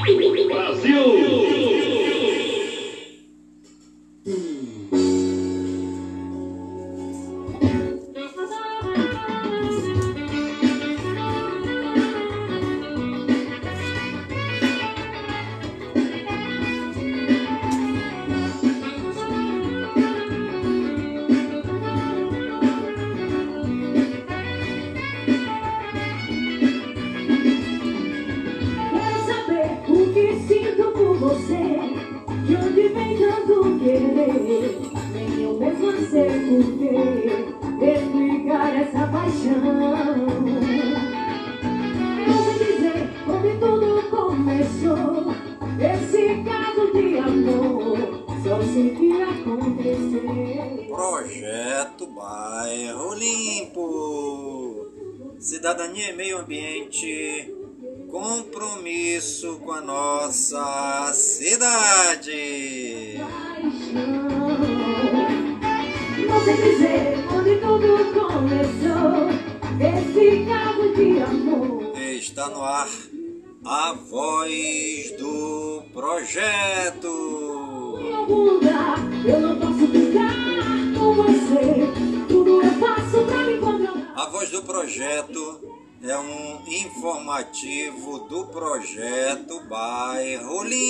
Quero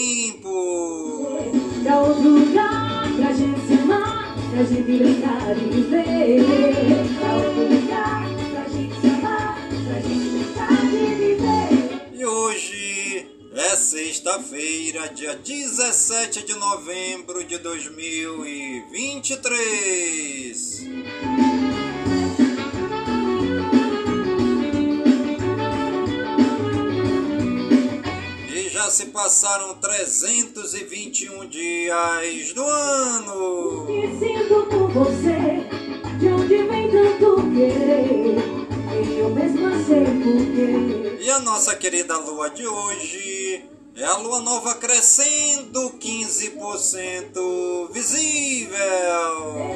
Limpo. Pra outro lugar, pra gente se amar, pra gente brincar e viver. Pra outro lugar, pra gente se amar, pra gente brincar e viver. E hoje é sexta-feira, dia 17 de novembro de 2023. Já se passaram 321 dias do ano. que sinto por você, de onde vem tanto querer, eu mesma sei porquê. E a nossa querida lua de hoje é a lua nova crescendo 15% visível.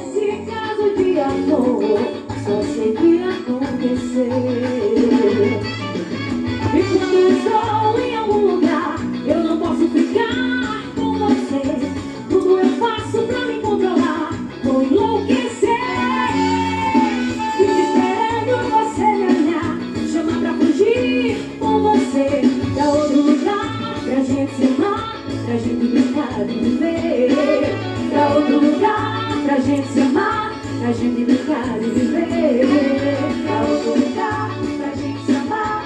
Esse caso de amor, só sei que aconteceu. E viver. Pra outro lugar, pra gente se amar, pra gente brincar e viver. Pra outro lugar, pra pra.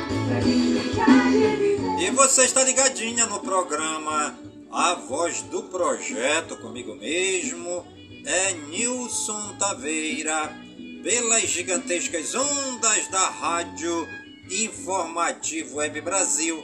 E você está ligadinha no programa A Voz do Projeto comigo mesmo. É Nilson Taveira, pelas gigantescas ondas da Rádio Informativo Web Brasil,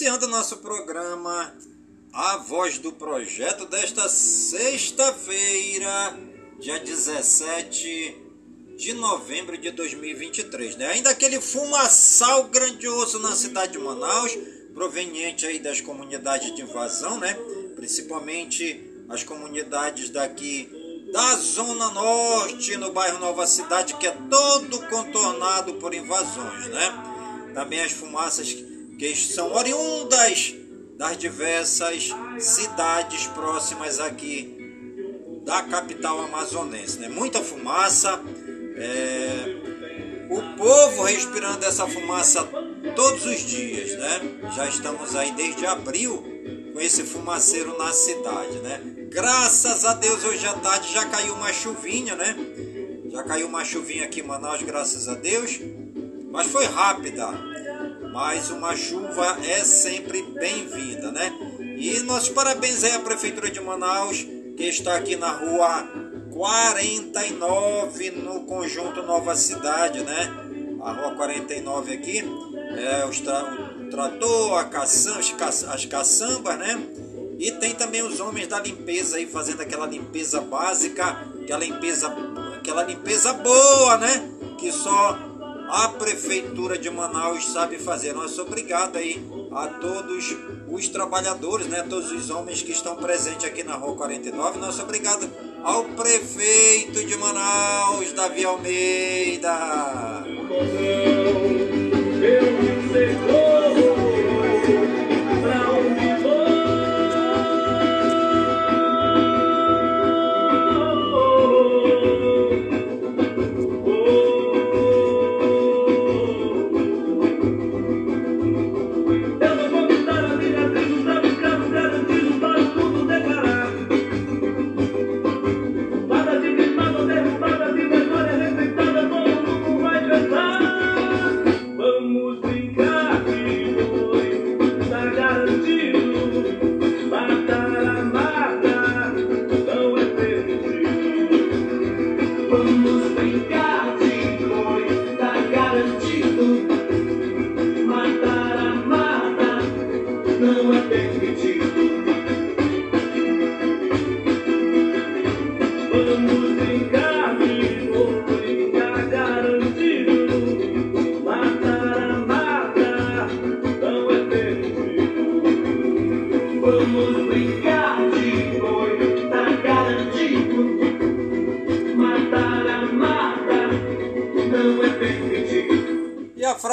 Iniciando nosso programa A Voz do Projeto desta sexta-feira, dia 17 de novembro de 2023, né? Ainda aquele fumaçal grandioso na cidade de Manaus, proveniente aí das comunidades de invasão, né? Principalmente as comunidades daqui da Zona Norte, no bairro Nova Cidade, que é todo contornado por invasões, né? Também as fumaças que são oriundas das diversas cidades próximas aqui da capital amazonense, né? Muita fumaça, é, o povo respirando essa fumaça todos os dias, né? Já estamos aí desde abril com esse fumaceiro na cidade, né? Graças a Deus hoje à tarde já caiu uma chuvinha, né? Já caiu uma chuvinha aqui em Manaus, graças a Deus. Mas foi rápida. Mas uma chuva é sempre bem-vinda, né? E nossos parabéns aí à Prefeitura de Manaus, que está aqui na rua 49 no conjunto Nova Cidade, né? A rua 49 aqui é os tra o trator, a caçamba, as caçambas, né? E tem também os homens da limpeza aí fazendo aquela limpeza básica, aquela limpeza, aquela limpeza boa, né? Que só a prefeitura de Manaus sabe fazer. Nosso obrigado aí a todos os trabalhadores, né? Todos os homens que estão presentes aqui na Rua 49. Nosso obrigado ao prefeito de Manaus, Davi Almeida.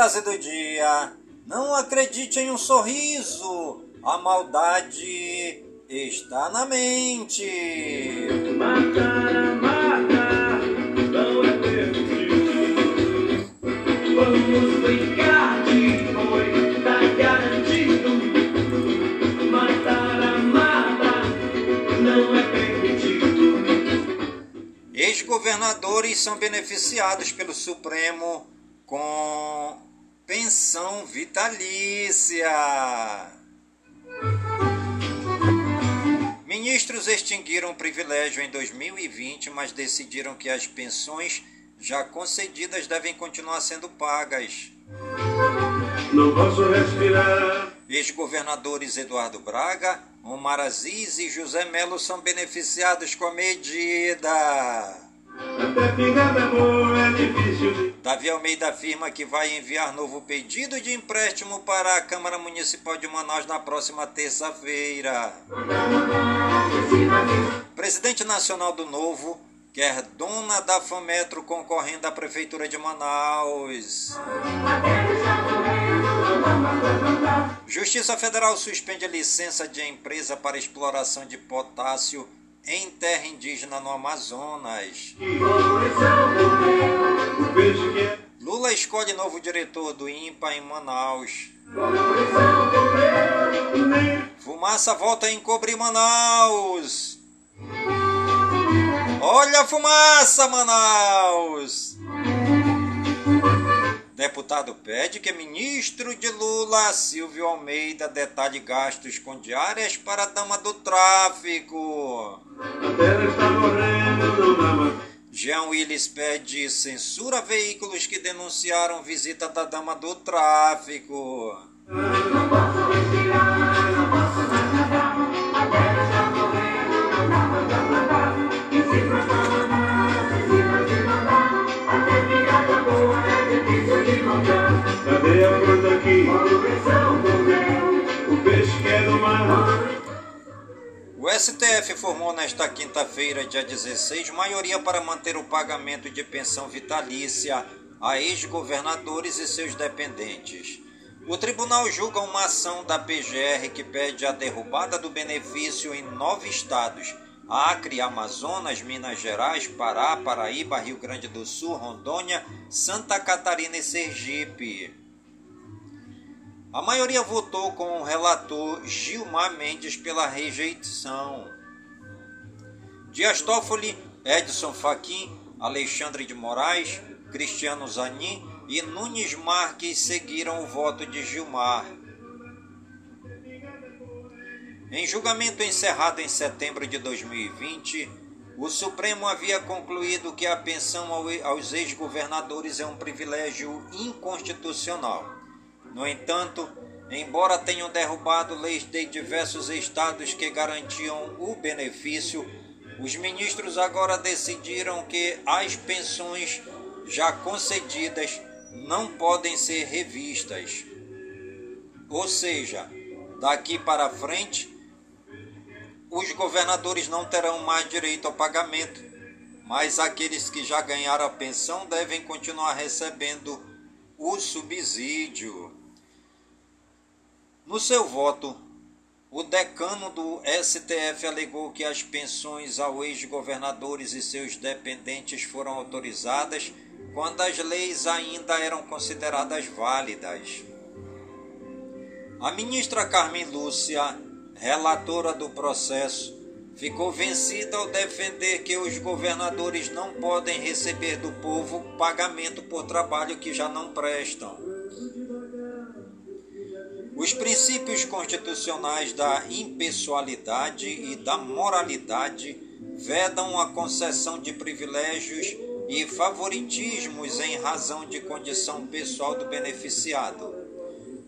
Frase do dia: Não acredite em um sorriso, a maldade está na mente. Mata, mata, não é permitido. Vamos brincar de boi, tá garantido. Matar a mata, não é permitido. Ex-governadores são beneficiados pelo Supremo com pensão vitalícia. Ministros extinguiram o privilégio em 2020, mas decidiram que as pensões já concedidas devem continuar sendo pagas. Não posso respirar. Ex-governadores Eduardo Braga, Omar Aziz e José Melo são beneficiados com a medida. Até é difícil de... Davi Almeida afirma que vai enviar novo pedido de empréstimo para a Câmara Municipal de Manaus na próxima terça-feira. Presidente Nacional do Novo quer dona da Fametro concorrendo à Prefeitura de Manaus. Justiça Federal suspende a licença de empresa para exploração de potássio em terra indígena no Amazonas. Lula escolhe novo diretor do INPA em Manaus. Fumaça volta a encobrir Manaus. Olha a fumaça, Manaus! Deputado pede que ministro de Lula, Silvio Almeida, detalhe gastos com diárias para a dama do tráfico. Jean Willis pede censura a veículos que denunciaram visita da dama do tráfico. O STF formou nesta quinta-feira, dia 16, maioria para manter o pagamento de pensão vitalícia a ex-governadores e seus dependentes. O tribunal julga uma ação da PGR que pede a derrubada do benefício em nove estados: Acre, Amazonas, Minas Gerais, Pará, Paraíba, Rio Grande do Sul, Rondônia, Santa Catarina e Sergipe. A maioria votou com o relator Gilmar Mendes pela rejeição. Dias Toffoli, Edson Fachin, Alexandre de Moraes, Cristiano Zanin e Nunes Marques seguiram o voto de Gilmar. Em julgamento encerrado em setembro de 2020, o Supremo havia concluído que a pensão aos ex-governadores é um privilégio inconstitucional. No entanto, embora tenham derrubado leis de diversos estados que garantiam o benefício, os ministros agora decidiram que as pensões já concedidas não podem ser revistas. Ou seja, daqui para frente, os governadores não terão mais direito ao pagamento, mas aqueles que já ganharam a pensão devem continuar recebendo o subsídio. No seu voto, o decano do STF alegou que as pensões ao ex-governadores e seus dependentes foram autorizadas quando as leis ainda eram consideradas válidas. A ministra Carmen Lúcia relatora do processo, ficou vencida ao defender que os governadores não podem receber do povo pagamento por trabalho que já não prestam. Os princípios constitucionais da impessoalidade e da moralidade vedam a concessão de privilégios e favoritismos em razão de condição pessoal do beneficiado.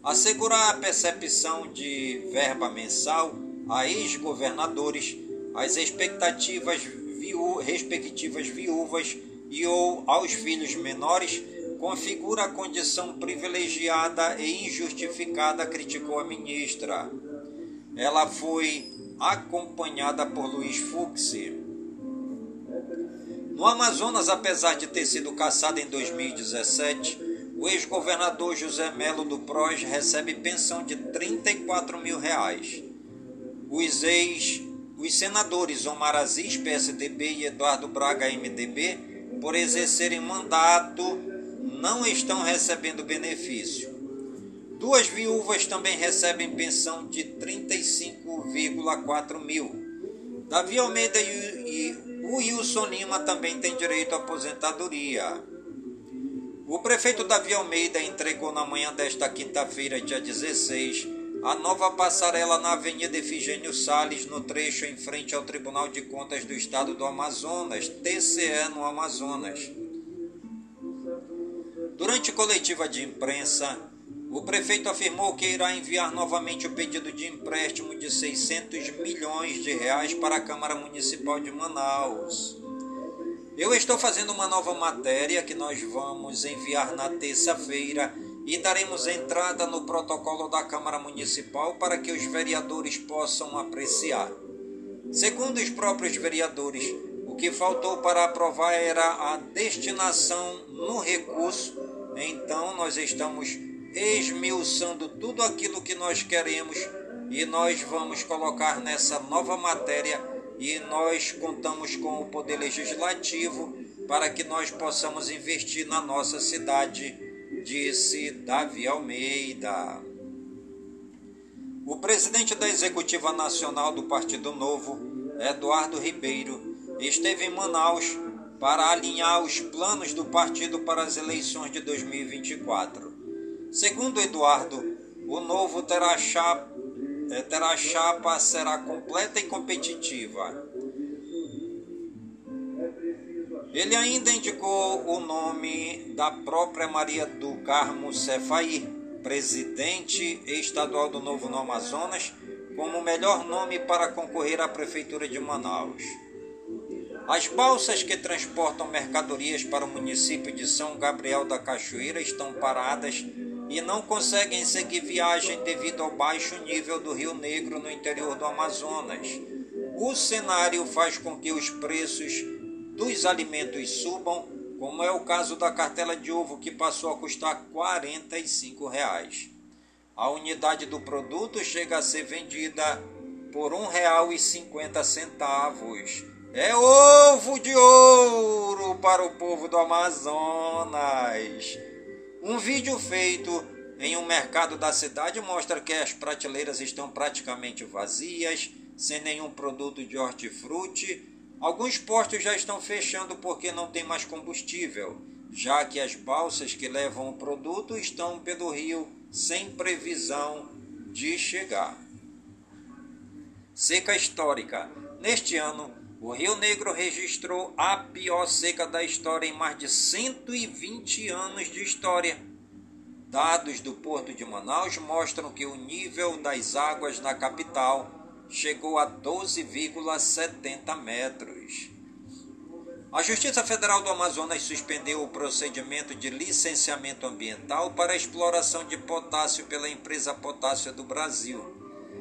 Assegurar a percepção de verba mensal a ex-governadores, as expectativas respectivas viúvas e ou aos filhos menores configura a condição privilegiada e injustificada, criticou a ministra. Ela foi acompanhada por Luiz Fux. No Amazonas, apesar de ter sido caçada em 2017, o ex-governador José Melo do PROS recebe pensão de 34 mil reais. Os ex os senadores Omar Aziz, PSDB, e Eduardo Braga, MDB, por exercerem mandato, não estão recebendo benefício. Duas viúvas também recebem pensão de 35,4 mil. Davi Almeida e Wilson Lima também têm direito à aposentadoria. O prefeito Davi Almeida entregou na manhã desta quinta-feira, dia 16, a nova passarela na Avenida Efigênio Sales, no trecho em frente ao Tribunal de Contas do Estado do Amazonas, TCE no Amazonas. Durante coletiva de imprensa, o prefeito afirmou que irá enviar novamente o pedido de empréstimo de 600 milhões de reais para a Câmara Municipal de Manaus. Eu estou fazendo uma nova matéria que nós vamos enviar na terça-feira e daremos entrada no protocolo da Câmara Municipal para que os vereadores possam apreciar. Segundo os próprios vereadores, o que faltou para aprovar era a destinação no recurso, então nós estamos esmiuçando tudo aquilo que nós queremos e nós vamos colocar nessa nova matéria e nós contamos com o Poder Legislativo para que nós possamos investir na nossa cidade, disse Davi Almeida. O presidente da Executiva Nacional do Partido Novo, Eduardo Ribeiro, esteve em Manaus para alinhar os planos do partido para as eleições de 2024. Segundo Eduardo, o novo terá chapa é, terá chapa será completa e competitiva. Ele ainda indicou o nome da própria Maria do Carmo Cefaí, presidente estadual do Novo no Amazonas, como o melhor nome para concorrer à Prefeitura de Manaus. As balsas que transportam mercadorias para o município de São Gabriel da Cachoeira estão paradas e não conseguem seguir viagem devido ao baixo nível do Rio Negro no interior do Amazonas. O cenário faz com que os preços dos alimentos subam, como é o caso da cartela de ovo que passou a custar 45 reais. A unidade do produto chega a ser vendida por R$ 1,50. É ovo de ouro para o povo do Amazonas. Um vídeo feito em um mercado da cidade mostra que as prateleiras estão praticamente vazias, sem nenhum produto de hortifruti. Alguns postos já estão fechando porque não tem mais combustível, já que as balsas que levam o produto estão pelo rio sem previsão de chegar. Seca histórica. Neste ano, O Rio Negro registrou a pior seca da história em mais de 120 anos de história. Dados do Porto de Manaus mostram que o nível das águas na capital chegou a 12,70 metros. A Justiça Federal do Amazonas suspendeu o procedimento de licenciamento ambiental para a exploração de potássio pela empresa Potássio do Brasil.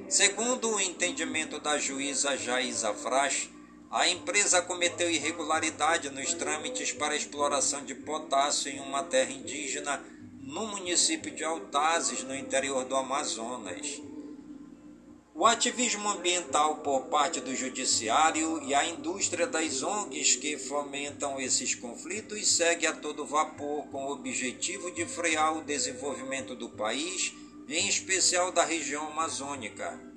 Segundo o entendimento da juíza Jaisa Fras, a empresa cometeu irregularidade nos trâmites para exploração de potássio em uma terra indígena no município de Altazes, no interior do Amazonas. O ativismo ambiental por parte do judiciário e a indústria das ONGs que fomentam esses conflitos segue a todo vapor com o objetivo de frear o desenvolvimento do país, em especial da região amazônica.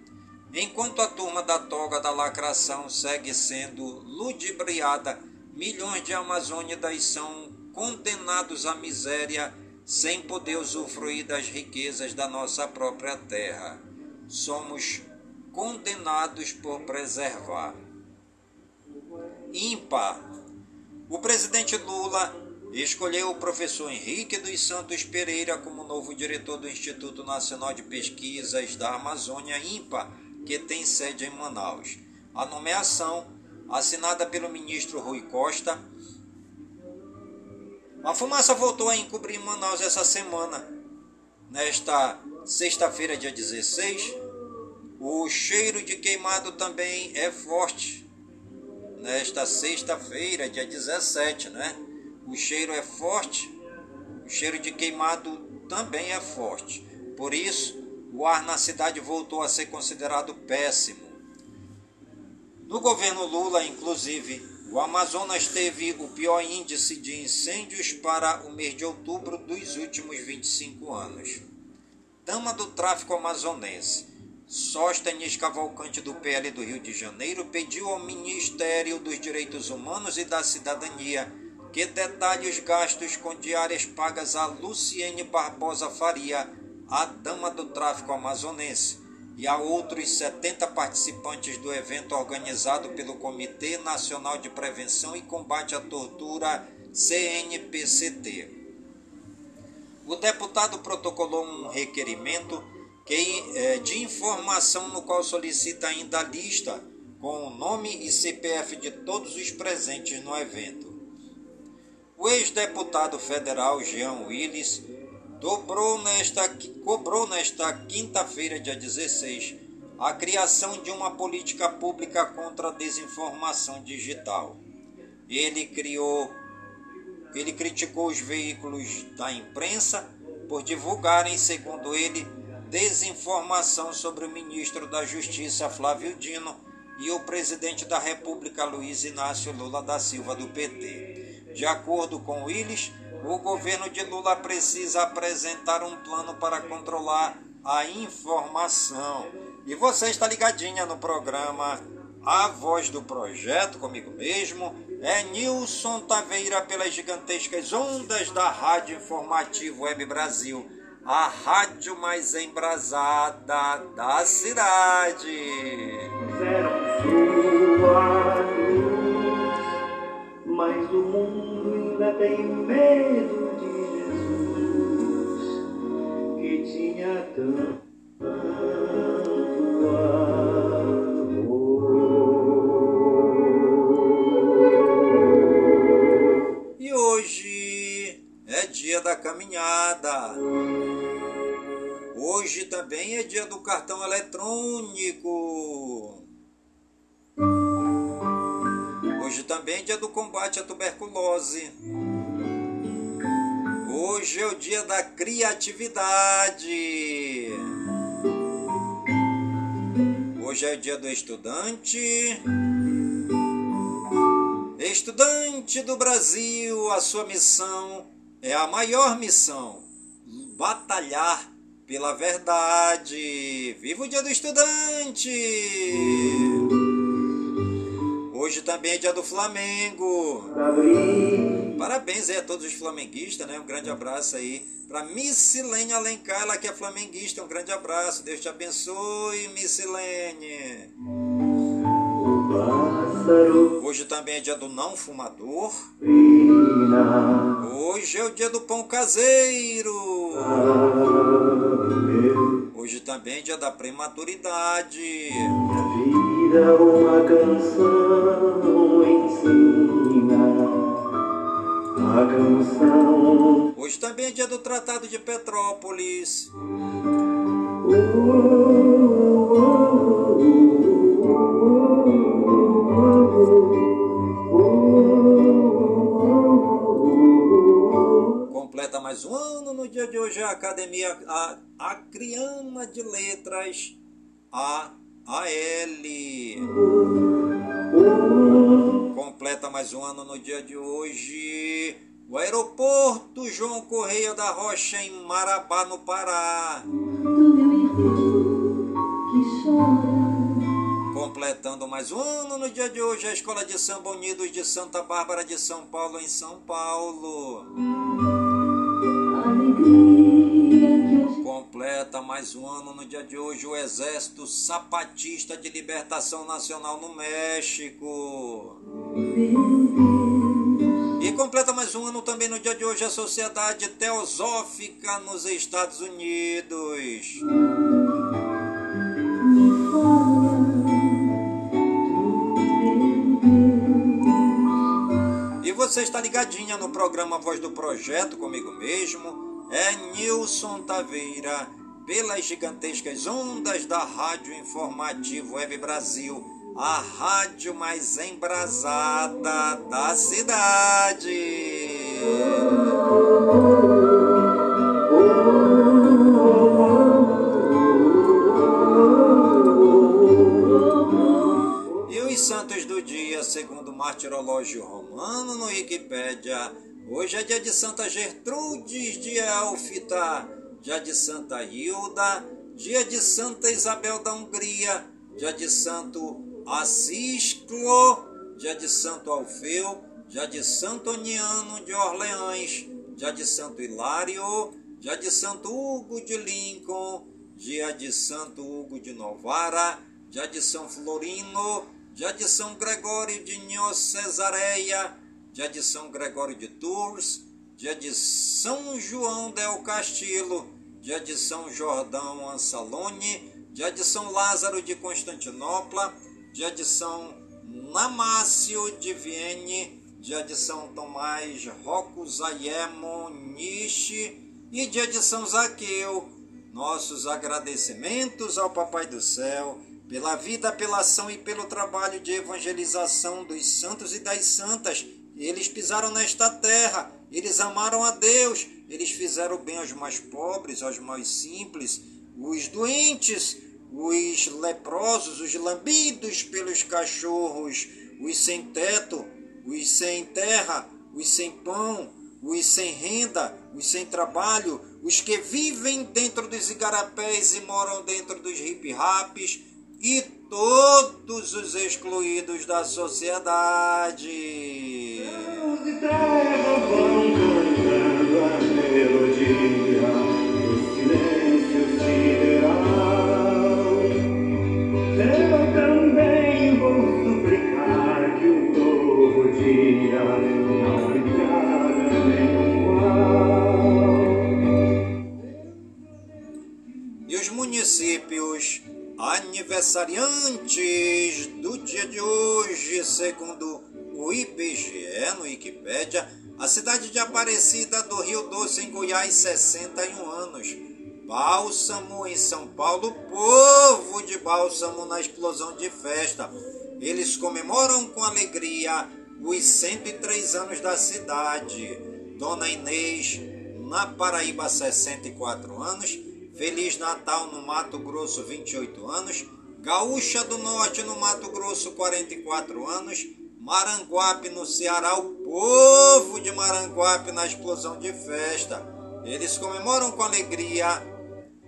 Enquanto a turma da toga da lacração segue sendo ludibriada, milhões de amazônidas são condenados à miséria sem poder usufruir das riquezas da nossa própria terra. Somos condenados por preservar. Ímpar. O presidente Lula escolheu o professor Henrique dos Santos Pereira como novo diretor do Instituto Nacional de Pesquisas da Amazônia IMPA que tem sede em Manaus. A nomeação, assinada pelo ministro Rui Costa, a fumaça voltou a encobrir Manaus essa semana. Nesta sexta-feira, dia 16, o cheiro de queimado também é forte. Nesta sexta-feira, dia 17, né? O cheiro é forte, o cheiro de queimado também é forte. Por isso, o ar na cidade voltou a ser considerado péssimo. No governo Lula, inclusive, o Amazonas teve o pior índice de incêndios para o mês de outubro dos últimos 25 anos. Dama do tráfico amazonense, Sóstenes Cavalcante do PL do Rio de Janeiro pediu ao Ministério dos Direitos Humanos e da Cidadania que detalhe os gastos com diárias pagas a Luciene Barbosa Faria a Dama do Tráfico Amazonense e a outros 70 participantes do evento organizado pelo Comitê Nacional de Prevenção e Combate à Tortura, CNPCT. O deputado protocolou um requerimento que, é, de informação no qual solicita ainda a lista com o nome e CPF de todos os presentes no evento. O ex-deputado federal Jean Willis dobrou nesta, cobrou nesta quinta-feira, dia 16, a criação de uma política pública contra a desinformação digital. Ele criou, ele criticou os veículos da imprensa por divulgarem, segundo ele, desinformação sobre o ministro da Justiça Flávio Dino e o presidente da República Luiz Inácio Lula da Silva do PT. De acordo com Willis, o governo de Lula precisa apresentar um plano para controlar a informação. E você está ligadinha no programa A Voz do Projeto, comigo mesmo, é Nilson Taveira pelas gigantescas ondas da Rádio Informativo Web Brasil, a rádio mais embrasada da cidade. mas tem medo de Jesus, que tinha tanto amor. E hoje é dia da caminhada. Hoje também é dia do cartão eletrônico. Hoje também é dia do combate à tuberculose. Hoje é o dia da criatividade. Hoje é o dia do estudante. Estudante do Brasil, a sua missão é a maior missão: batalhar pela verdade. Viva o dia do estudante! Hoje também é dia do Flamengo. Parabéns aí a todos os flamenguistas, né? Um grande abraço aí para Missilene Alencar, ela que é flamenguista. Um grande abraço. Deus te abençoe, Missilene. Hoje também é dia do não fumador. Hoje é o dia do pão caseiro. Hoje também é dia da prematuridade. Vida uma canção ensina. A canção. Hoje também é dia do Tratado de Petrópolis. Completa mais um ano no dia de hoje a Academia a, Acriana de Letras A AL. Completa mais um ano no dia de hoje o aeroporto João Correia da Rocha em Marabá, no Pará. Completando mais um ano no dia de hoje, a Escola de Samba Unidos de Santa Bárbara de São Paulo, em São Paulo. A alegria Completa mais um ano no dia de hoje, o Exército Zapatista de Libertação Nacional no México. E completa mais um ano também no dia de hoje, a Sociedade Teosófica nos Estados Unidos. E você está ligadinha no programa Voz do Projeto comigo mesmo, é Nilson Taveira, pelas gigantescas ondas da Rádio Informativo Web Brasil, a rádio mais embrasada da cidade. E os santos do dia, segundo o martirológio romano no Wikipédia, hoje é dia de Santa Gertrudes de Elfita, dia de Santa Hilda, dia de Santa Isabel da Hungria, dia de Santo Assisclo, dia de Santo Alfeu, dia de Santo Oniano de Orleães, dia de Santo Hilário, dia de Santo Hugo de Lincoln, dia de Santo Hugo de Novara, dia de São Florino, dia de São Gregório de Nho Cesareia, dia de São Gregório de Tours, dia de São João del Castillo, dia de São Jordão Ansalone, dia de São Lázaro de Constantinopla, dia de São Namácio de Vienne, dia de São Tomás Rocco Zaiemo Nishi e dia de São Zaqueu. Nossos agradecimentos ao Papai do Céu pela vida, pela ação e pelo trabalho de evangelização dos santos e das santas. Eles pisaram nesta terra, eles amaram a Deus, eles fizeram bem aos mais pobres, aos mais simples, os doentes, os leprosos, os lambidos pelos cachorros, os sem teto, os sem terra, os sem pão, os sem renda, os sem trabalho, os que vivem dentro dos igarapés e moram dentro dos hip-raps e todos os excluídos da sociedade. Aniversariantes do dia de hoje, segundo o IBGE no Wikipédia, a cidade de Aparecida do Rio Doce, em Goiás, 61 anos. Bálsamo em São Paulo, povo de Bálsamo na explosão de festa. Eles comemoram com alegria os 103 anos da cidade. Dona Inês, na Paraíba, 64 anos. Feliz Natal no Mato Grosso, 28 anos. Gaúcha do Norte no Mato Grosso, 44 anos. Maranguape no Ceará, o povo de Maranguape na explosão de festa. Eles comemoram com alegria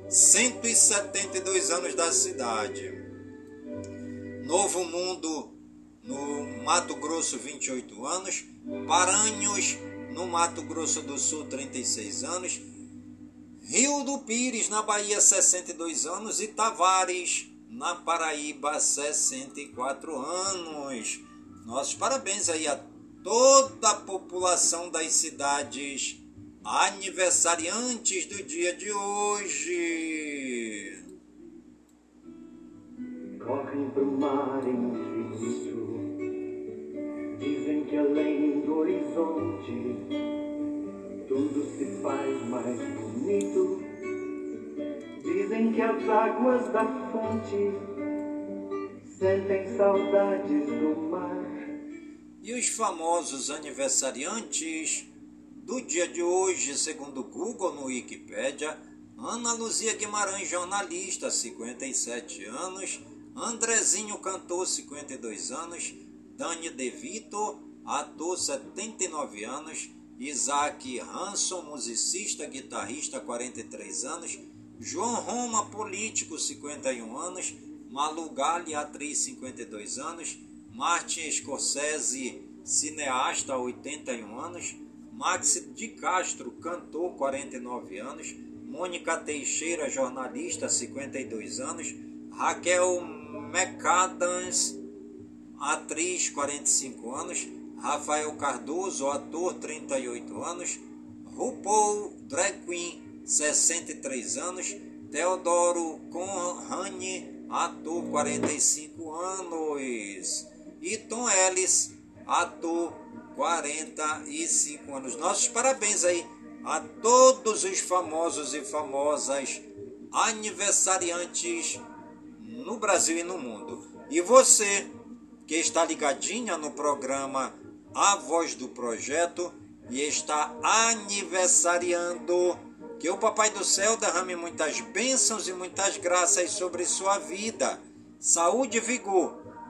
172 anos da cidade. Novo Mundo no Mato Grosso, 28 anos. Paranhos no Mato Grosso do Sul, 36 anos. Rio do Pires, na Bahia, 62 anos, e Tavares, na Paraíba, 64 anos. Nossos parabéns aí a toda a população das cidades aniversariantes do dia de hoje. Correm pro mar infinito, dizem que além do horizonte tudo se faz mais bonito. Dizem que as águas da fonte sentem saudades do mar. E os famosos aniversariantes do dia de hoje, segundo o Google no Wikipedia, Ana Luzia Guimarães, jornalista, 57 anos, Andrezinho, cantor, 52 anos, Dani De Vito, ator, 79 anos, Isaac Hanson, musicista, guitarrista, 43 anos, João Roma, político, 51 anos, Malu Gali, atriz, 52 anos, Martin Scorsese, cineasta, 81 anos, Max de Castro, cantor, 49 anos, Mônica Teixeira, jornalista, 52 anos, Raquel McAdams, atriz, 45 anos, Rafael Cardoso, ator, 38 anos, RuPaul, drag queen, 63 anos, Teodoro Conrani, ator, 45 anos, e Tom Ellis, ator, 45 anos. Nossos parabéns aí a todos os famosos e famosas aniversariantes no Brasil e no mundo. E você que está ligadinha no programa A Voz do Projeto e está aniversariando, que o Papai do Céu derrame muitas bênçãos e muitas graças sobre sua vida, saúde e vigor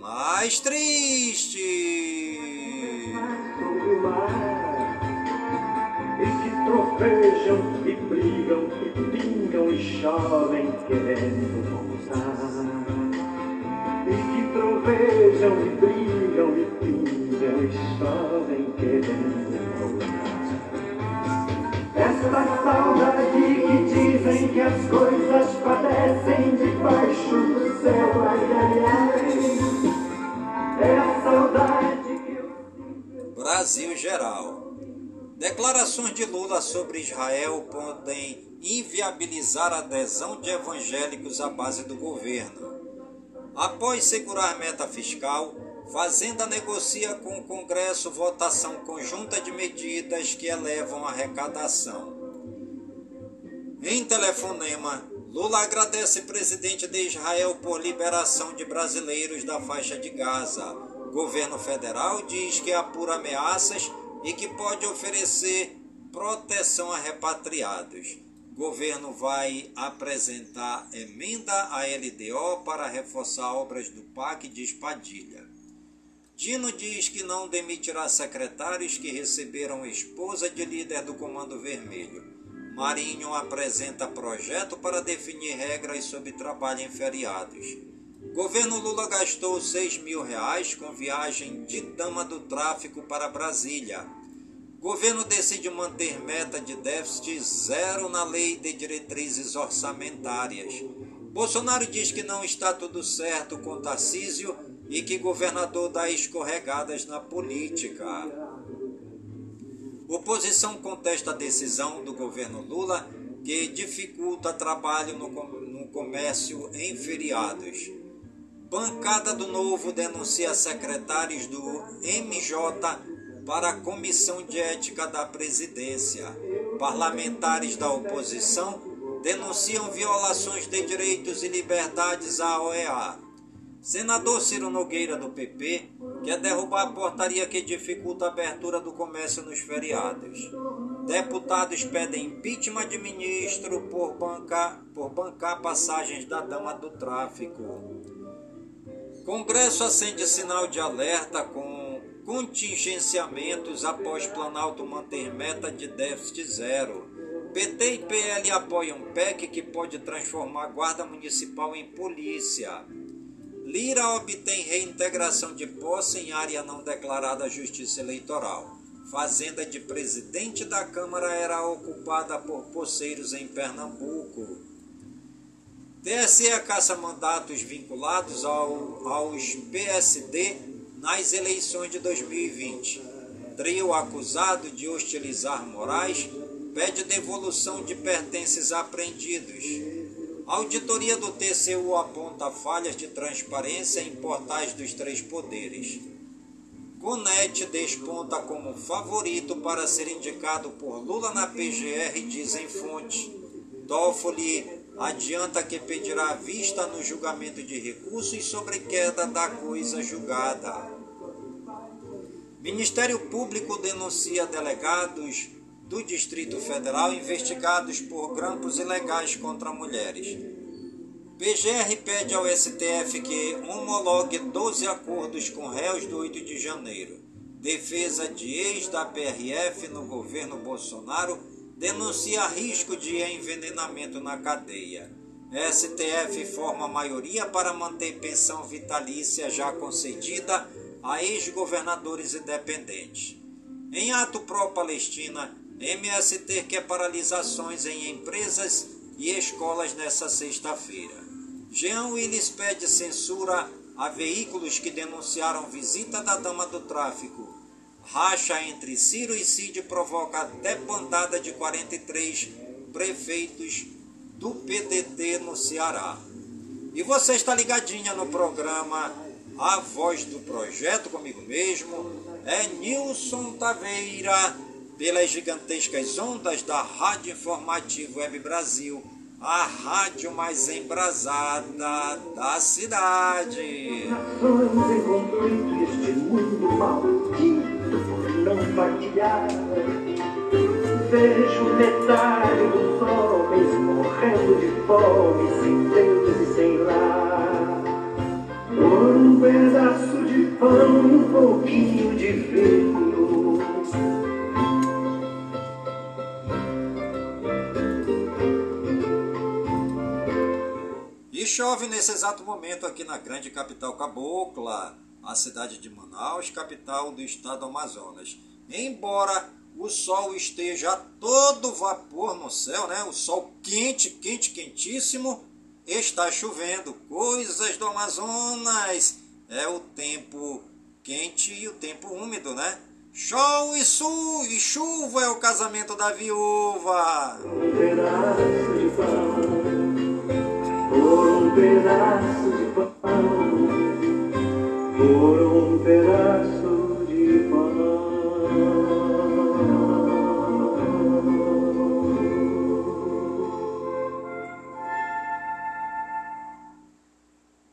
mais triste. E que trovejam e brigam e pingam e chovem querendo voltar E que trovejam e brigam e pingam e chovem querendo voltar Esta saudade que dizem que as coisas padecem debaixo do céu Ai, ai, ai É a saudade que eu Brasil geral. Declarações de Lula sobre Israel podem inviabilizar a adesão de evangélicos à base do governo. Após segurar meta fiscal, Fazenda negocia com o Congresso votação conjunta de medidas que elevam a arrecadação. Em telefonema, Lula agradece presidente de Israel por liberação de brasileiros da faixa de Gaza. Governo federal diz que apura ameaças e que pode oferecer proteção a repatriados. Governo vai apresentar emenda à LDO para reforçar obras do PAC de Espadilha. Dino diz que não demitirá secretários que receberam esposa de líder do Comando Vermelho. Marinho apresenta projeto para definir regras sobre trabalho em feriados. Governo Lula gastou 6 mil reais com viagem de dama do tráfico para Brasília. Governo decide manter meta de déficit zero na lei de diretrizes orçamentárias. Bolsonaro diz que não está tudo certo com Tarcísio e que governador dá escorregadas na política. Oposição contesta a decisão do governo Lula que dificulta trabalho no, com- no comércio em feriados. Bancada do Novo denuncia secretários do MJ para a Comissão de Ética da Presidência. Parlamentares da oposição denunciam violações de direitos e liberdades à OEA. Senador Ciro Nogueira, do PP, quer derrubar a portaria que dificulta a abertura do comércio nos feriados. Deputados pedem impeachment de ministro por bancar, por bancar passagens da dama do tráfico. Congresso acende sinal de alerta com contingenciamentos após Planalto manter meta de déficit zero. PT e PL apoiam PEC que pode transformar a Guarda Municipal em polícia. Lira obtém reintegração de posse em área não declarada à Justiça Eleitoral. Fazenda de presidente da Câmara era ocupada por poceiros em Pernambuco. TSE caça mandatos vinculados ao, aos PSD nas eleições de 2020. Trio acusado de hostilizar Moraes pede devolução de pertences apreendidos. Auditoria do TCU aponta falhas de transparência em portais dos três poderes. Conete desponta como favorito para ser indicado por Lula na PGR, dizem fonte. Toffoli adianta que pedirá vista no julgamento de recursos sobre queda da coisa julgada. Ministério Público denuncia delegados do Distrito Federal investigados por grampos ilegais contra mulheres. PGR pede ao STF que homologue 12 acordos com réus do 8 de janeiro. Defesa de ex da PRF no governo Bolsonaro denuncia risco de envenenamento na cadeia. STF forma maioria para manter pensão vitalícia já concedida a ex-governadores independentes. Em ato pró-Palestina, MST quer paralisações em empresas e escolas nesta sexta-feira. Jean Willis pede censura a veículos que denunciaram visita da dama do tráfico. Racha entre Ciro e Cid provoca debandada de 43 prefeitos do PDT no Ceará. E você está ligadinha no programa A Voz do Projeto comigo mesmo. É Nilson Taveira, pelas gigantescas ondas da Rádio Informativo Web Brasil a rádio mais embrasada da cidade. Vejo metade dos homens morrendo de fome, sem Deus e sem lar. Por um pedaço de pão, um pouquinho de vinho. Chove nesse exato momento aqui na grande capital cabocla, a cidade de Manaus, capital do estado do Amazonas. Embora o sol esteja todo vapor no céu, né? O sol quente, quente, quentíssimo, está chovendo. Coisas do Amazonas. É o tempo quente e o tempo úmido, né? Show e, su e chuva é o casamento da viúva. Um pedaço de pão, por um pedaço de pão,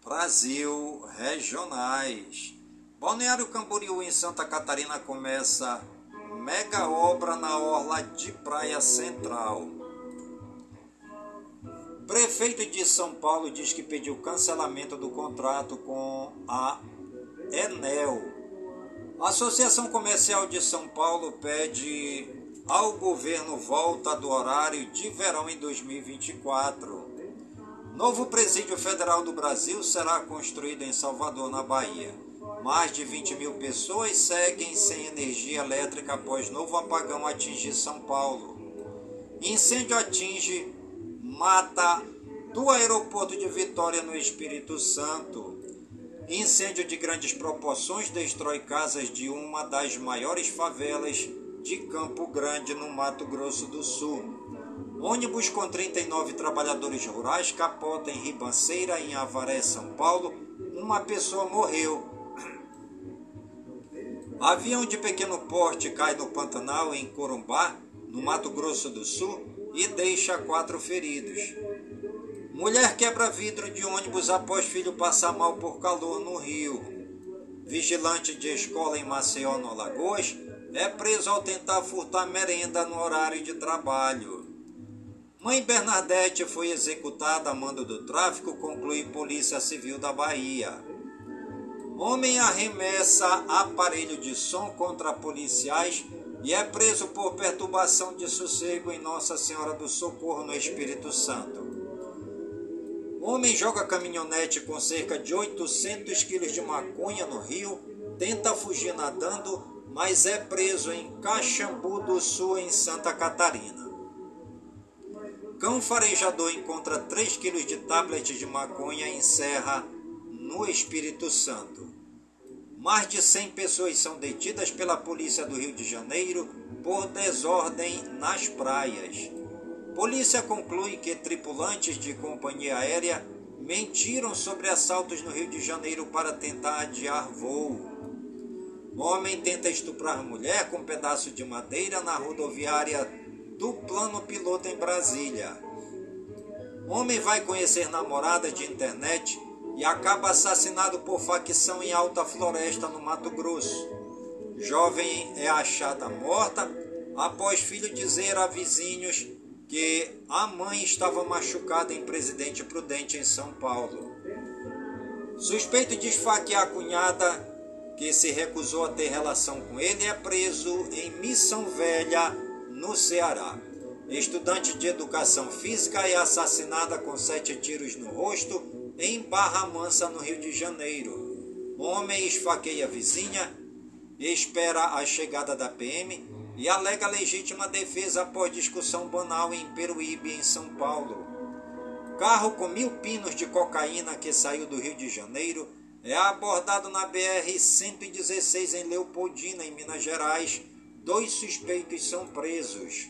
Brasil Regionais. Balneário Camboriú em Santa Catarina começa mega obra na orla de Praia Central. Prefeito de São Paulo diz que pediu cancelamento do contrato com a Enel. A Associação Comercial de São Paulo pede ao governo volta do horário de verão em 2024. Novo presídio federal do Brasil será construído em Salvador, na Bahia. Mais de 20 mil pessoas seguem sem energia elétrica após novo apagão atingir São Paulo. Incêndio atinge mata do aeroporto de Vitória, no Espírito Santo. Incêndio de grandes proporções destrói casas de uma das maiores favelas de Campo Grande, no Mato Grosso do Sul. Ônibus com 39 trabalhadores rurais capota em Ribanceira, em Avaré, São Paulo. Uma pessoa morreu. Avião de pequeno porte cai no Pantanal, em Corumbá, no Mato Grosso do Sul, e deixa quatro feridos. Mulher quebra vidro de ônibus após filho passar mal por calor no Rio. Vigilante de escola em Maceió, no Alagoas, é preso ao tentar furtar merenda no horário de trabalho. Mãe Bernadette foi executada a mando do tráfico, conclui Polícia Civil da Bahia. Homem arremessa aparelho de som contra policiais e é preso por perturbação de sossego em Nossa Senhora do Socorro no Espírito Santo. Homem joga caminhonete com cerca de 800 quilos de maconha no Rio, tenta fugir nadando, mas é preso em Caxambu do Sul, em Santa Catarina. Cão farejador encontra 3 quilos de tablet de maconha em Serra, no Espírito Santo. Mais de 100 pessoas são detidas pela polícia do Rio de Janeiro por desordem nas praias. Polícia conclui que tripulantes de companhia aérea mentiram sobre assaltos no Rio de Janeiro para tentar adiar voo. Homem tenta estuprar mulher com um pedaço de madeira na rodoviária do plano piloto em Brasília. Homem vai conhecer namorada de internet e acaba assassinado por facção em Alta Floresta, no Mato Grosso. Jovem é achada morta após filho dizer a vizinhos que a mãe estava machucada em Presidente Prudente, em São Paulo. Suspeito de esfaquear a cunhada, que se recusou a ter relação com ele, é preso em Missão Velha, no Ceará. Estudante de educação física é assassinada com sete tiros no rosto em Barra Mansa, no Rio de Janeiro. Homem esfaqueia vizinha, espera a chegada da PM e alega legítima defesa após discussão banal em Peruíbe, em São Paulo. Carro com mil pinos de cocaína que saiu do Rio de Janeiro é abordado na BR-116 em Leopoldina, em Minas Gerais. Dois suspeitos são presos.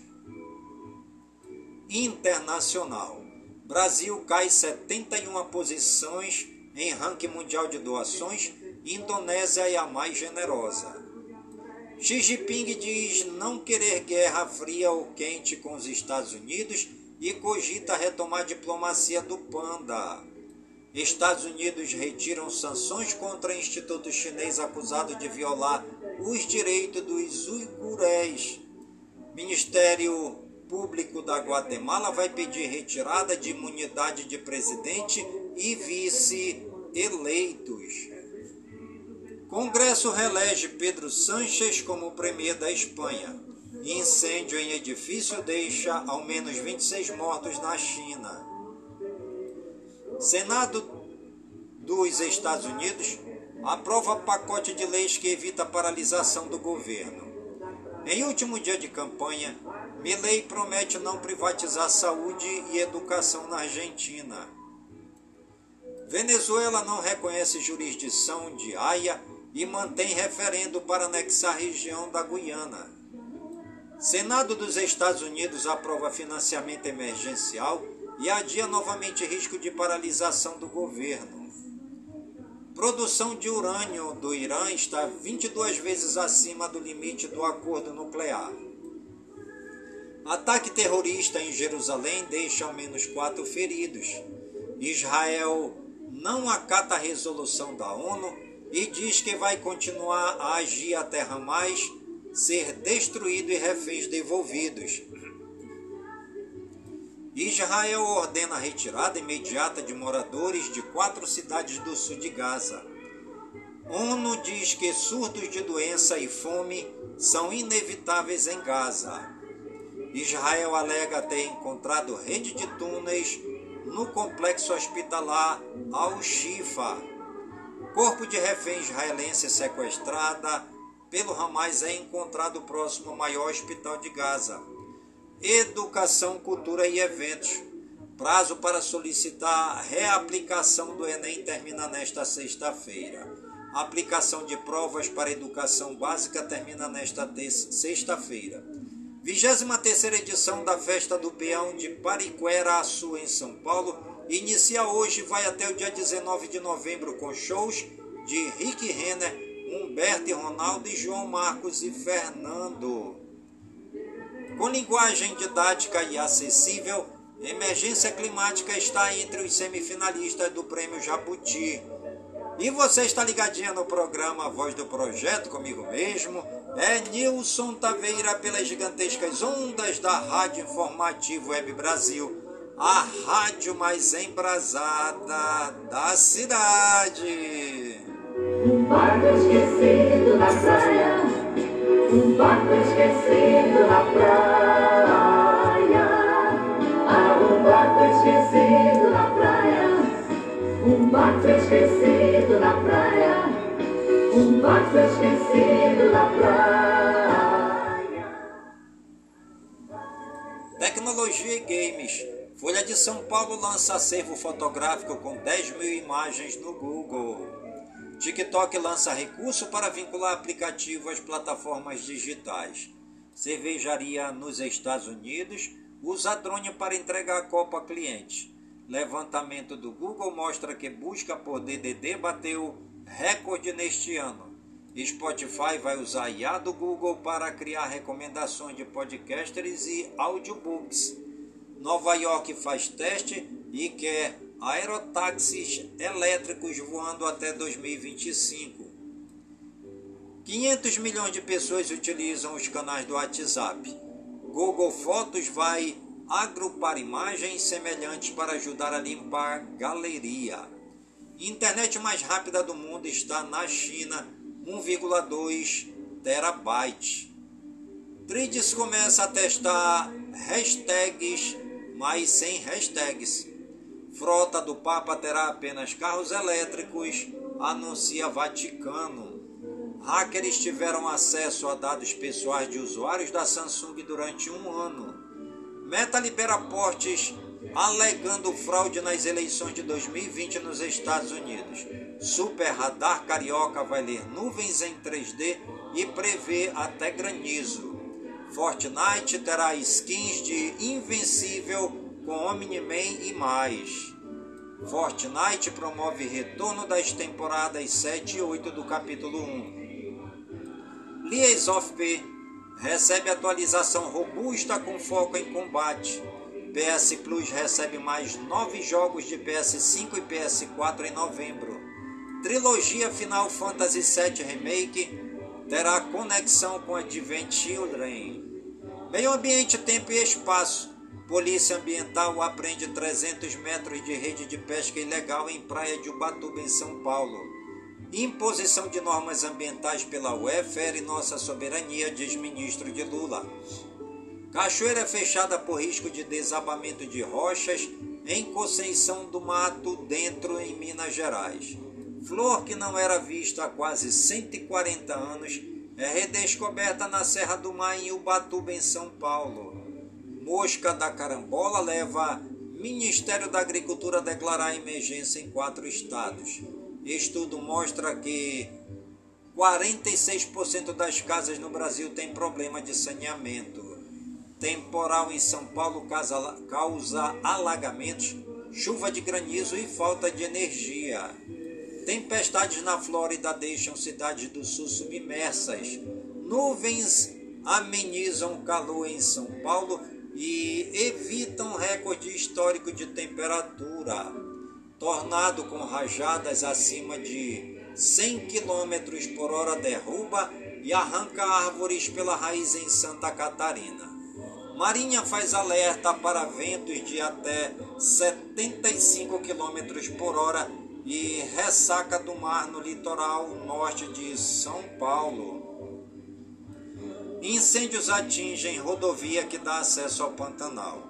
Internacional. Brasil cai 71 posições em ranking mundial de doações. Indonésia é a mais generosa. Xi Jinping diz não querer guerra fria ou quente com os Estados Unidos e cogita retomar a diplomacia do Panda. Estados Unidos retiram sanções contra Instituto Chinês acusado de violar os direitos dos uigures. Ministério Público da Guatemala vai pedir retirada de imunidade de presidente e vice eleitos. Congresso relege Pedro Sánchez como premier da Espanha. Incêndio em edifício deixa ao menos 26 mortos na China. Senado dos Estados Unidos aprova pacote de leis que evita a paralisação do governo. Em último dia de campanha, Milley promete não privatizar saúde e educação na Argentina. Venezuela não reconhece jurisdição de Haia e mantém referendo para anexar a região da Guiana. Senado dos Estados Unidos aprova financiamento emergencial e adia novamente risco de paralisação do governo. Produção de urânio do Irã está 22 vezes acima do limite do acordo nuclear. Ataque terrorista em Jerusalém deixa ao menos quatro feridos. Israel não acata a resolução da ONU e diz que vai continuar a agir até Hamas ser destruído e reféns devolvidos. Israel ordena a retirada imediata de moradores de quatro cidades do sul de Gaza. ONU diz que surtos de doença e fome são inevitáveis em Gaza. Israel alega ter encontrado rede de túneis no complexo hospitalar Al-Shifa. Corpo de refém israelense sequestrada pelo Hamas é encontrado próximo ao maior hospital de Gaza. Educação, cultura e eventos. Prazo para solicitar reaplicação do Enem termina nesta sexta-feira. Aplicação de provas para educação básica termina nesta sexta-feira. 23 edição da Festa do Peão de Pariquera Açu, em São Paulo, inicia hoje e vai até o dia 19 de novembro com shows de Rick Renner, Humberto e Ronaldo e João Marcos e Fernando. Com linguagem didática e acessível, Emergência Climática está entre os semifinalistas do Prêmio Jabuti. E você está ligadinha no programa Voz do Projeto comigo mesmo, é Nilson Taveira pelas gigantescas ondas da Rádio Informativo Web Brasil, a rádio mais embrasada da cidade. Um barco esquecido na praia. Um barco esquecido na praia. Ah, um barco esquecido na praia. Um barco esquecido na praia. Um barco esquecido. Tecnologia e games. Folha de São Paulo lança acervo fotográfico com 10 mil imagens no Google. TikTok lança recurso para vincular aplicativo às plataformas digitais. Cervejaria nos Estados Unidos usa drone para entregar a copa a cliente. Levantamento do Google mostra que busca por DDD bateu recorde neste ano. Spotify vai usar IA do Google para criar recomendações de podcasters e audiobooks. Nova York faz teste e quer aerotáxis elétricos voando até 2025. 500 milhões de pessoas utilizam os canais do WhatsApp. Google Fotos vai agrupar imagens semelhantes para ajudar a limpar galeria. Internet mais rápida do mundo está na China, 1,2 terabytes. Threads começa a testar hashtags, mas sem hashtags. Frota do Papa terá apenas carros elétricos, anuncia Vaticano. Hackers tiveram acesso a dados pessoais de usuários da Samsung durante um ano. Meta libera portes alegando fraude nas eleições de 2020 nos Estados Unidos. Super Radar Carioca vai ler nuvens em 3D e prevê até granizo. Fortnite terá skins de Invencível com Omni-Man e mais. Fortnite promove retorno das temporadas 7 e 8 do capítulo 1. Lies of P recebe atualização robusta com foco em combate. PS Plus recebe mais nove jogos de PS5 e PS4 em novembro. Trilogia Final Fantasy VII Remake terá conexão com Advent Children. Meio ambiente, tempo e espaço. Polícia Ambiental apreende 300 metros de rede de pesca ilegal em praia de Ubatuba, em São Paulo. Imposição de normas ambientais pela UE fere nossa soberania, diz ministro de Lula. Cachoeira fechada por risco de desabamento de rochas em Conceição do Mato, dentro em Minas Gerais. Flor que não era vista há quase 140 anos é redescoberta na Serra do Mar em Ubatuba, em São Paulo. Mosca da carambola leva Ministério da Agricultura a declarar emergência em quatro estados. Estudo mostra que 46% das casas no Brasil têm problema de saneamento. Temporal em São Paulo causa, causa alagamentos, chuva de granizo e falta de energia. Tempestades na Flórida deixam cidades do sul submersas. Nuvens amenizam o calor em São Paulo e evitam recorde histórico de temperatura. Tornado com rajadas acima de 100 km por hora derruba e arranca árvores pela raiz em Santa Catarina. Marinha faz alerta para ventos de até 75 km por hora e ressaca do mar no litoral norte de São Paulo. Incêndios atingem rodovia que dá acesso ao Pantanal.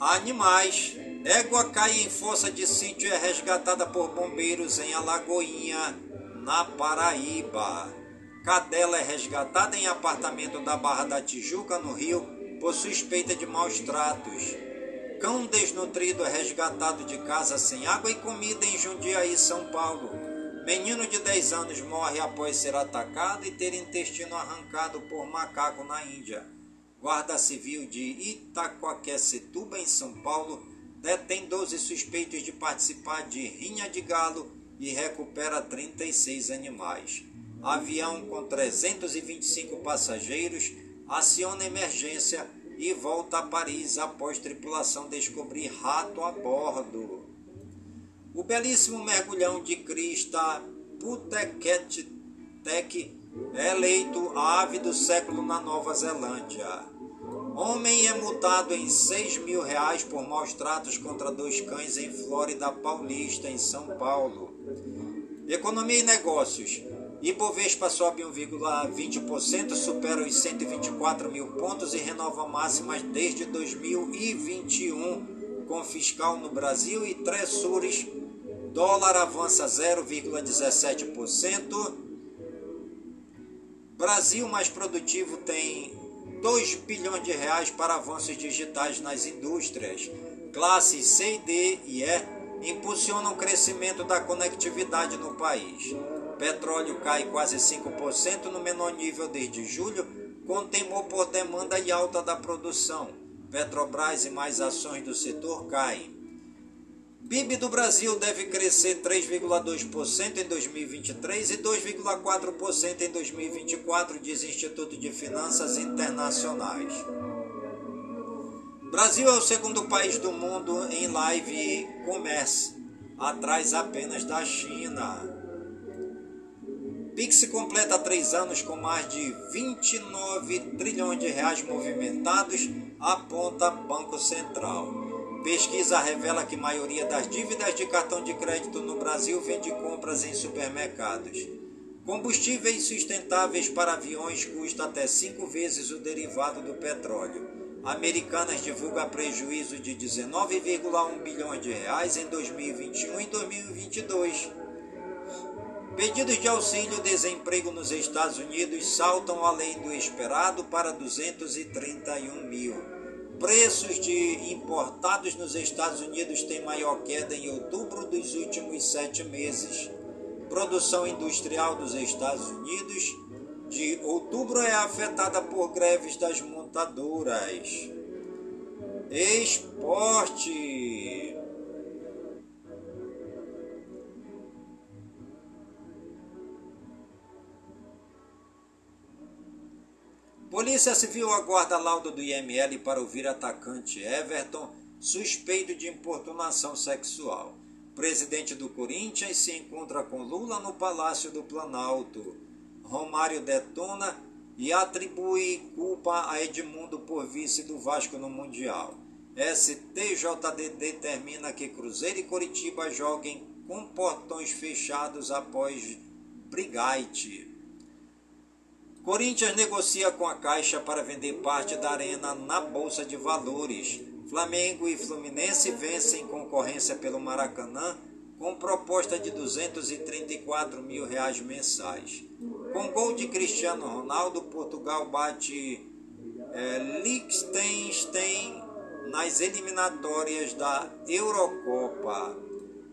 Animais. Égua cai em força de sítio e é resgatada por bombeiros em Alagoinha, na Paraíba. Cadela é resgatada em apartamento da Barra da Tijuca, no Rio, por suspeita de maus tratos. Cão desnutrido é resgatado de casa sem água e comida em Jundiaí, São Paulo. Menino de 10 anos morre após ser atacado e ter intestino arrancado por macaco na Índia. Guarda Civil de Itacoaquecetuba, em São Paulo, detém 12 suspeitos de participar de rinha de galo e recupera 36 animais. Avião com 325 passageiros aciona emergência e volta a Paris após tripulação descobrir rato a bordo. O belíssimo mergulhão de Krista Puteketek é eleito ave do século na Nova Zelândia. Homem é multado em 6 mil reais por maus tratos contra dois cães em Flórida Paulista, em São Paulo. Economia e negócios. Ibovespa sobe 1,20%, supera os 124 mil pontos e renova máximas desde 2021, com fiscal no Brasil e Tresures. Dólar avança 0,17%. Brasil mais produtivo tem 2 bilhões de reais para avanços digitais nas indústrias. Classes C, D e E impulsionam o crescimento da conectividade no país. Petróleo cai quase 5% no menor nível desde julho, com temor por demanda e alta da produção. Petrobras e mais ações do setor caem. PIB do Brasil deve crescer 3,2% em 2023 e 2,4% em 2024, diz Instituto de Finanças Internacionais. Brasil é o segundo país do mundo em live commerce, atrás apenas da China. Pix completa três anos com mais de 29 trilhões de reais movimentados, aponta Banco Central. Pesquisa revela que maioria das dívidas de cartão de crédito no Brasil vem de compras em supermercados. Combustíveis sustentáveis para aviões custa até cinco vezes o derivado do petróleo. Americanas divulga prejuízo de 19,1 bilhões de reais em 2021 e 2022. Pedidos de auxílio-desemprego nos Estados Unidos saltam além do esperado para 231 mil. Preços de importados nos Estados Unidos têm maior queda em outubro dos últimos sete meses. Produção industrial dos Estados Unidos de outubro é afetada por greves das montadoras. Esporte. Polícia Civil aguarda laudo do IML para ouvir atacante Everton, suspeito de importunação sexual. Presidente do Corinthians se encontra com Lula no Palácio do Planalto. Romário detona e atribui culpa a Edmundo por vice do Vasco no Mundial. STJD determina que Cruzeiro e Coritiba joguem com portões fechados após Brigate. Corinthians negocia com a Caixa para vender parte da arena na Bolsa de Valores. Flamengo e Fluminense vencem concorrência pelo Maracanã com proposta de 234 mil reais mensais. Com gol de Cristiano Ronaldo, Portugal bate é, Liechtenstein nas eliminatórias da Eurocopa.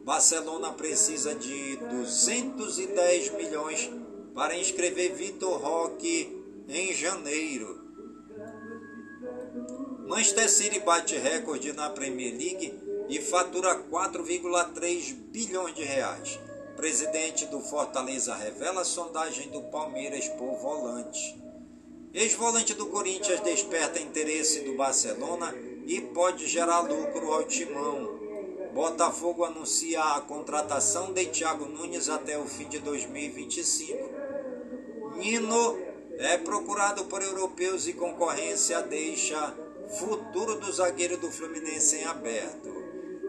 Barcelona precisa de 210 milhões para inscrever Vitor Roque em janeiro. Manchester City bate recorde na Premier League e fatura 4,3 bilhões de reais. Presidente do Fortaleza revela sondagem do Palmeiras por volante. Ex-volante do Corinthians desperta interesse do Barcelona e pode gerar lucro ao timão. Botafogo anuncia a contratação de Thiago Nunes até o fim de 2025. Nino é procurado por europeus e concorrência deixa futuro do zagueiro do Fluminense em aberto.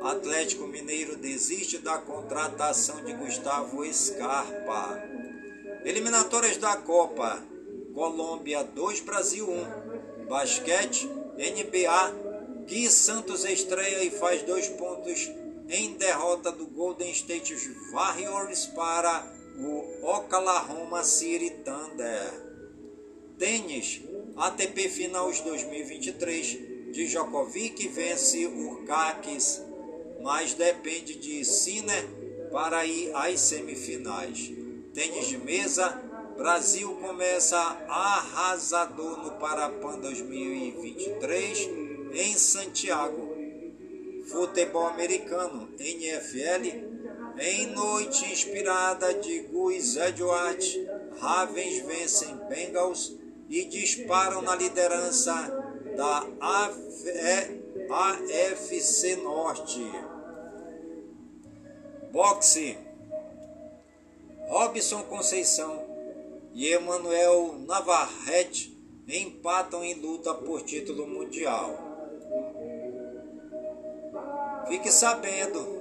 Atlético Mineiro desiste da contratação de Gustavo Scarpa. Eliminatórias da Copa. Colômbia 2, Brasil 1. Basquete, NBA. Gui Santos estreia e faz dois pontos em derrota do Golden State Warriors para o Oklahoma City Thunder. Tênis, ATP Finals 2023, de Djokovic vence Urkakis, mas depende de Sinner para ir às semifinais. Tênis de mesa, Brasil começa arrasador no Parapan 2023 em Santiago. Futebol americano, NFL, em noite inspirada de Guiz Edward, Ravens vencem Bengals e disparam na liderança da AFC Norte. Boxe. Robson Conceição e Emanuel Navarrete empatam em luta por título mundial. Fique sabendo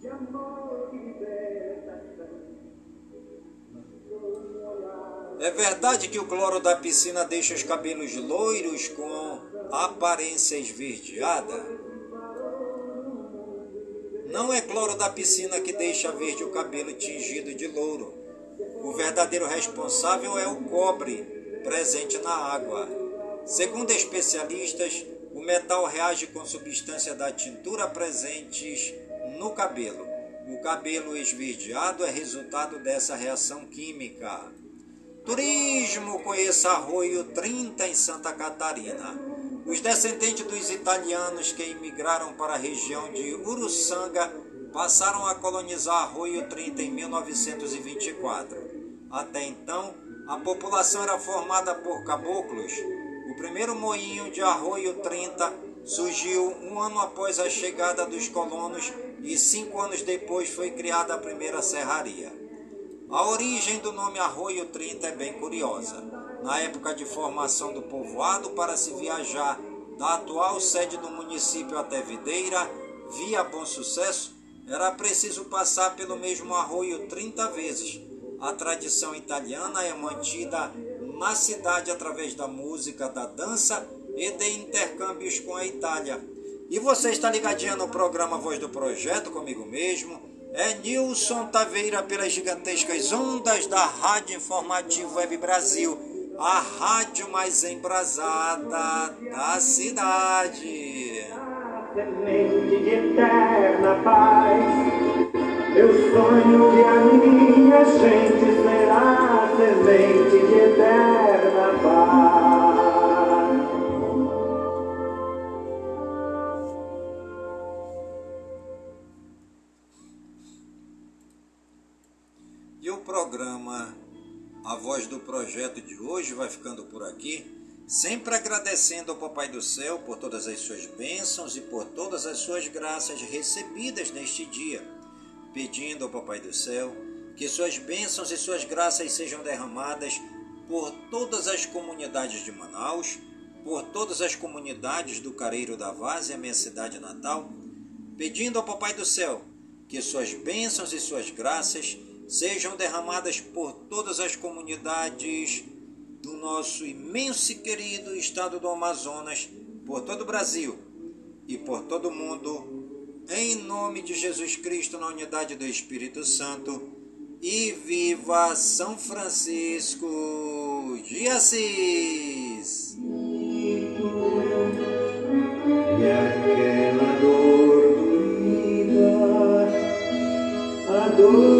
de amor e libertação. É verdade que o cloro da piscina deixa os cabelos loiros com aparência esverdeada? Não é cloro da piscina que deixa verde o cabelo tingido de louro. O verdadeiro responsável é o cobre presente na água. Segundo especialistas, o metal reage com substância da tintura presentes no cabelo. O cabelo esverdeado é resultado dessa reação química. Turismo, conheça Arroio 30 em Santa Catarina. Os descendentes dos italianos que imigraram para a região de Uruçanga passaram a colonizar Arroio 30 em 1924. Até então, a população era formada por caboclos. O primeiro moinho de Arroio 30 surgiu um ano após a chegada dos colonos e cinco anos depois foi criada a primeira serraria. A origem do nome Arroio 30 é bem curiosa. Na época de formação do povoado, para se viajar da atual sede do município até Videira, via Bom Sucesso, era preciso passar pelo mesmo arroio 30 vezes. A tradição italiana é mantida na cidade através da música, da dança e de intercâmbios com a Itália. E você está ligadinho no programa Voz do Projeto comigo mesmo é Nilson Taveira pelas gigantescas ondas da Rádio Informativo Web Brasil, a rádio mais embrasada da cidade. Semente de eterna paz, sonho que a minha gente será semente de eterna paz. programa A Voz do Projeto de hoje vai ficando por aqui, sempre agradecendo ao Papai do Céu por todas as suas bênçãos e por todas as suas graças recebidas neste dia, pedindo ao Papai do Céu que suas bênçãos e suas graças sejam derramadas por todas as comunidades de Manaus, por todas as comunidades do Careiro da Vaz a minha cidade natal, pedindo ao Papai do Céu que suas bênçãos e suas graças sejam derramadas por todas as comunidades do nosso imenso e querido estado do Amazonas, por todo o Brasil e por todo o mundo, em nome de Jesus Cristo, na unidade do Espírito Santo, e viva São Francisco de Assis! E aquela dor doída, a dor